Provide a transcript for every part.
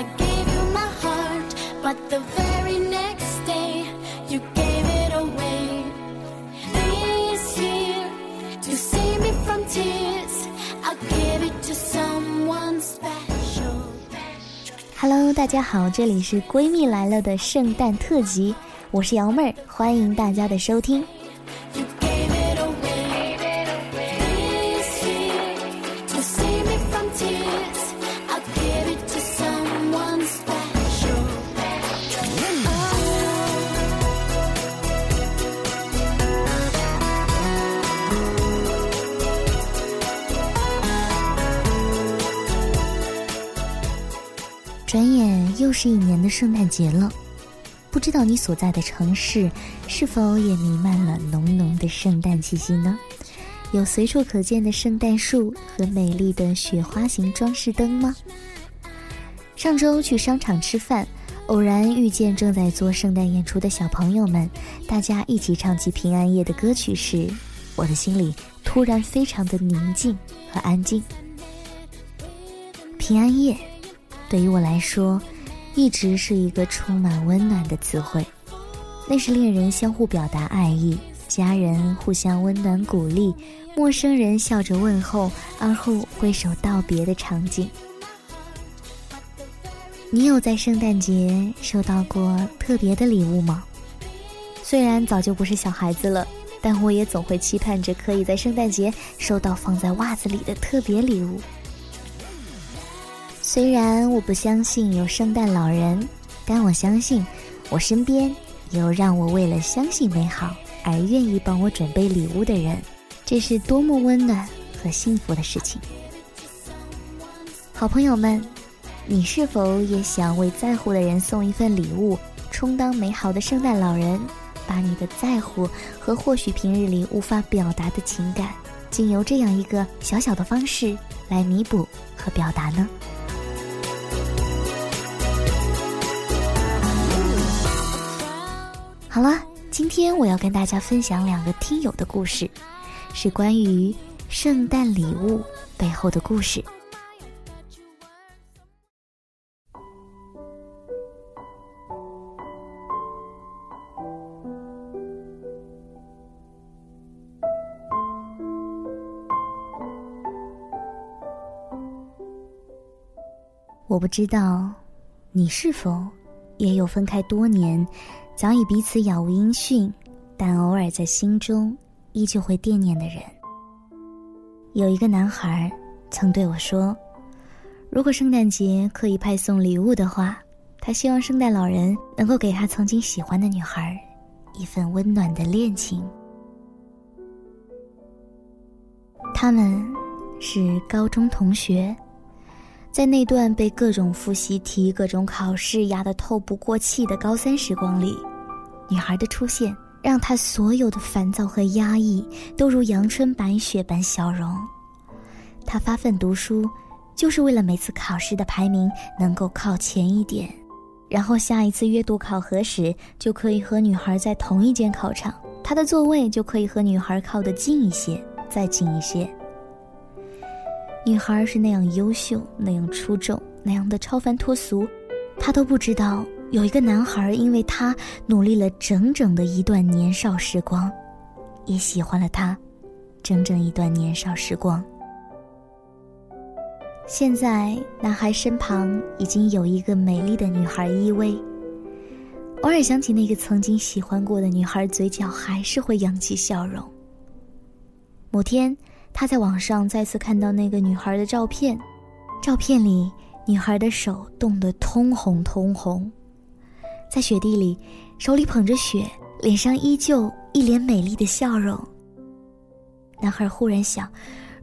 I gave you my heart, but the very next day you gave it away. This year, to save me from tears, I'll give it to someone special. Hello，大家好，这里是闺蜜来了的圣诞特辑，我是瑶妹儿，欢迎大家的收听。转眼又是一年的圣诞节了，不知道你所在的城市是否也弥漫了浓浓的圣诞气息呢？有随处可见的圣诞树和美丽的雪花型装饰灯吗？上周去商场吃饭，偶然遇见正在做圣诞演出的小朋友们，大家一起唱起平安夜的歌曲时，我的心里突然非常的宁静和安静。平安夜。对于我来说，一直是一个充满温暖的词汇。那是恋人相互表达爱意，家人互相温暖鼓励，陌生人笑着问候，而后挥手道别的场景。你有在圣诞节收到过特别的礼物吗？虽然早就不是小孩子了，但我也总会期盼着可以在圣诞节收到放在袜子里的特别礼物。虽然我不相信有圣诞老人，但我相信我身边有让我为了相信美好而愿意帮我准备礼物的人，这是多么温暖和幸福的事情。好朋友们，你是否也想为在乎的人送一份礼物，充当美好的圣诞老人，把你的在乎和或许平日里无法表达的情感，经由这样一个小小的方式来弥补和表达呢？好了，今天我要跟大家分享两个听友的故事，是关于圣诞礼物背后的故事。我不知道你是否也有分开多年。早已彼此杳无音讯，但偶尔在心中依旧会惦念的人。有一个男孩曾对我说：“如果圣诞节可以派送礼物的话，他希望圣诞老人能够给他曾经喜欢的女孩一份温暖的恋情。”他们是高中同学，在那段被各种复习题、各种考试压得透不过气的高三时光里。女孩的出现，让他所有的烦躁和压抑都如阳春白雪般消融。他发奋读书，就是为了每次考试的排名能够靠前一点，然后下一次阅读考核时就可以和女孩在同一间考场，他的座位就可以和女孩靠得近一些，再近一些。女孩是那样优秀，那样出众，那样的超凡脱俗，他都不知道。有一个男孩，因为他努力了整整的一段年少时光，也喜欢了他，整整一段年少时光。现在，男孩身旁已经有一个美丽的女孩依偎。偶尔想起那个曾经喜欢过的女孩，嘴角还是会扬起笑容。某天，他在网上再次看到那个女孩的照片，照片里女孩的手冻得通红通红。在雪地里，手里捧着雪，脸上依旧一脸美丽的笑容。男孩忽然想，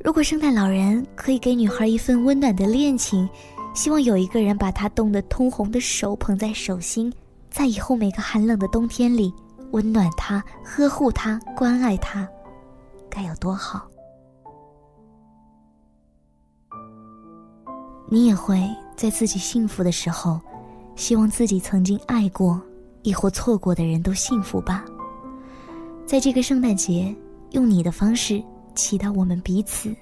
如果圣诞老人可以给女孩一份温暖的恋情，希望有一个人把她冻得通红的手捧在手心，在以后每个寒冷的冬天里，温暖她、呵护她、关爱她，该有多好！你也会在自己幸福的时候。希望自己曾经爱过，亦或错过的人都幸福吧。在这个圣诞节，用你的方式祈祷我们彼此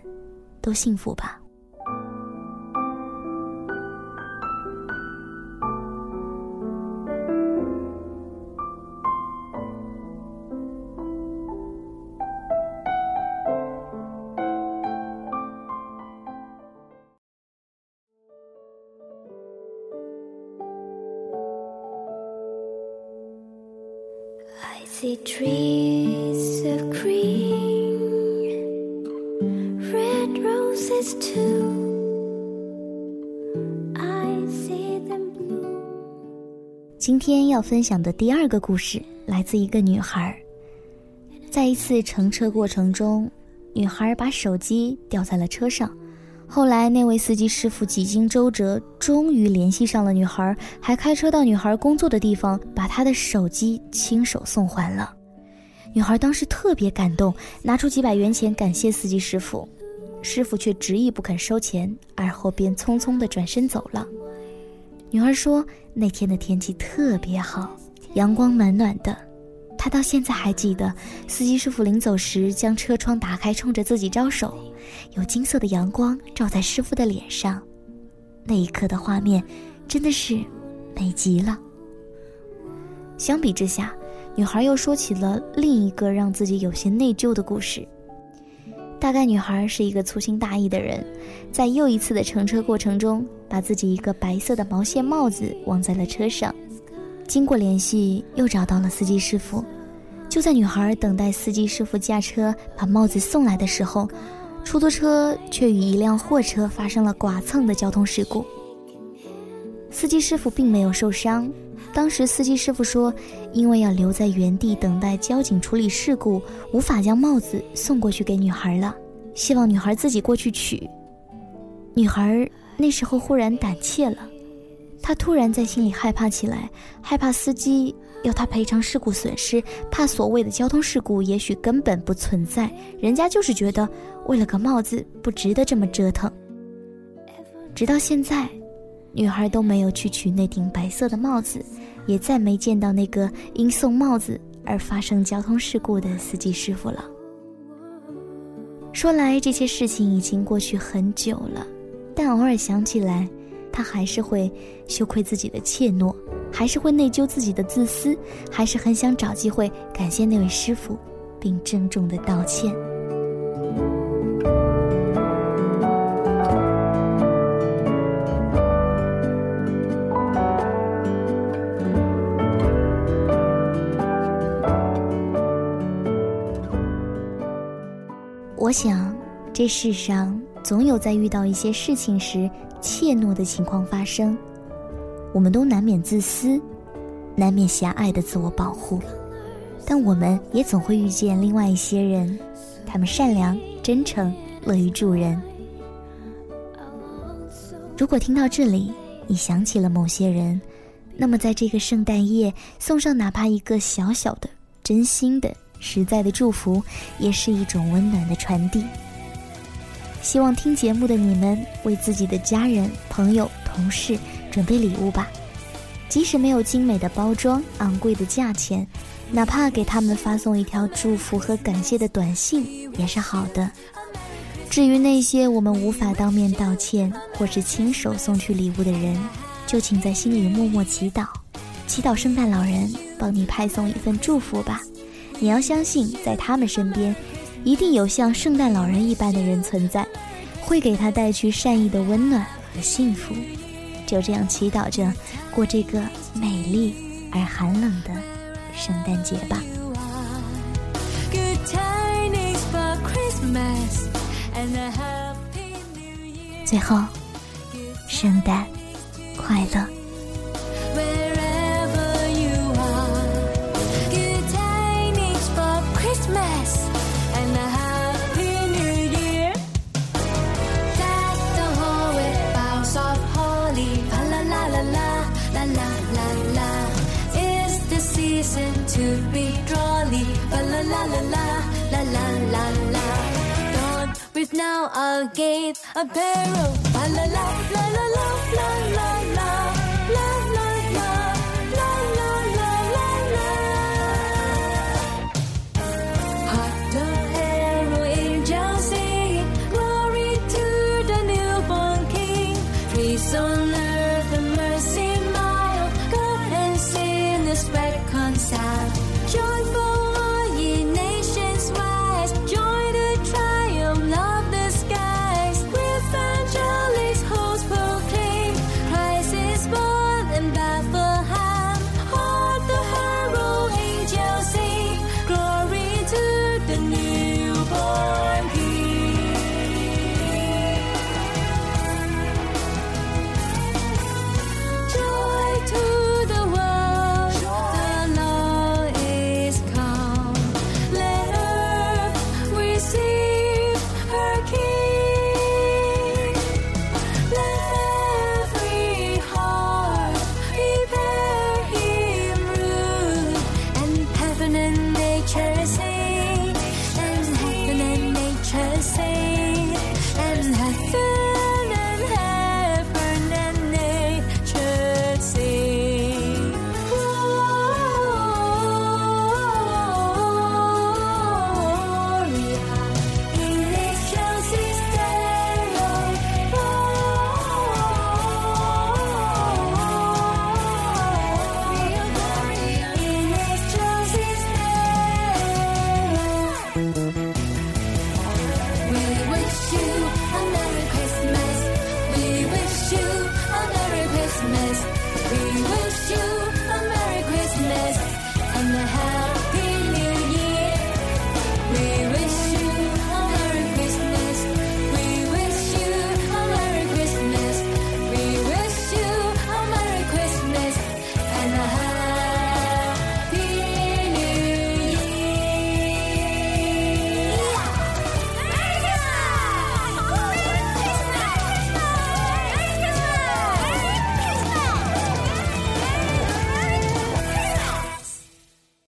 都幸福吧。See trees of green, red roses too. I see them blue. 今天要分享的第二个故事来自一个女孩。在一次乘车过程中，女孩把手机掉在了车上。后来，那位司机师傅几经周折，终于联系上了女孩，还开车到女孩工作的地方，把她的手机亲手送还了。女孩当时特别感动，拿出几百元钱感谢司机师傅，师傅却执意不肯收钱，而后便匆匆地转身走了。女孩说，那天的天气特别好，阳光暖暖的。他到现在还记得，司机师傅临走时将车窗打开，冲着自己招手。有金色的阳光照在师傅的脸上，那一刻的画面真的是美极了。相比之下，女孩又说起了另一个让自己有些内疚的故事。大概女孩是一个粗心大意的人，在又一次的乘车过程中，把自己一个白色的毛线帽子忘在了车上。经过联系，又找到了司机师傅。就在女孩等待司机师傅驾车把帽子送来的时候，出租车却与一辆货车发生了剐蹭的交通事故。司机师傅并没有受伤。当时司机师傅说，因为要留在原地等待交警处理事故，无法将帽子送过去给女孩了，希望女孩自己过去取。女孩那时候忽然胆怯了，他突然在心里害怕起来，害怕司机要他赔偿事故损失，怕所谓的交通事故也许根本不存在，人家就是觉得为了个帽子不值得这么折腾。直到现在。女孩都没有去取那顶白色的帽子，也再没见到那个因送帽子而发生交通事故的司机师傅了。说来这些事情已经过去很久了，但偶尔想起来，他还是会羞愧自己的怯懦，还是会内疚自己的自私，还是很想找机会感谢那位师傅，并郑重的道歉。我想，这世上总有在遇到一些事情时怯懦的情况发生。我们都难免自私，难免狭隘的自我保护，但我们也总会遇见另外一些人，他们善良、真诚、乐于助人。如果听到这里，你想起了某些人，那么在这个圣诞夜送上哪怕一个小小的、真心的。实在的祝福，也是一种温暖的传递。希望听节目的你们为自己的家人、朋友、同事准备礼物吧，即使没有精美的包装、昂贵的价钱，哪怕给他们发送一条祝福和感谢的短信也是好的。至于那些我们无法当面道歉或是亲手送去礼物的人，就请在心里默默祈祷，祈祷圣诞老人帮你派送一份祝福吧。你要相信，在他们身边，一定有像圣诞老人一般的人存在，会给他带去善意的温暖和幸福。就这样祈祷着，过这个美丽而寒冷的圣诞节吧。最后，圣诞快乐。To be jolly. Ba la la la la la la la la. Don't breathe now again. A pair of ba la la la la la la la la la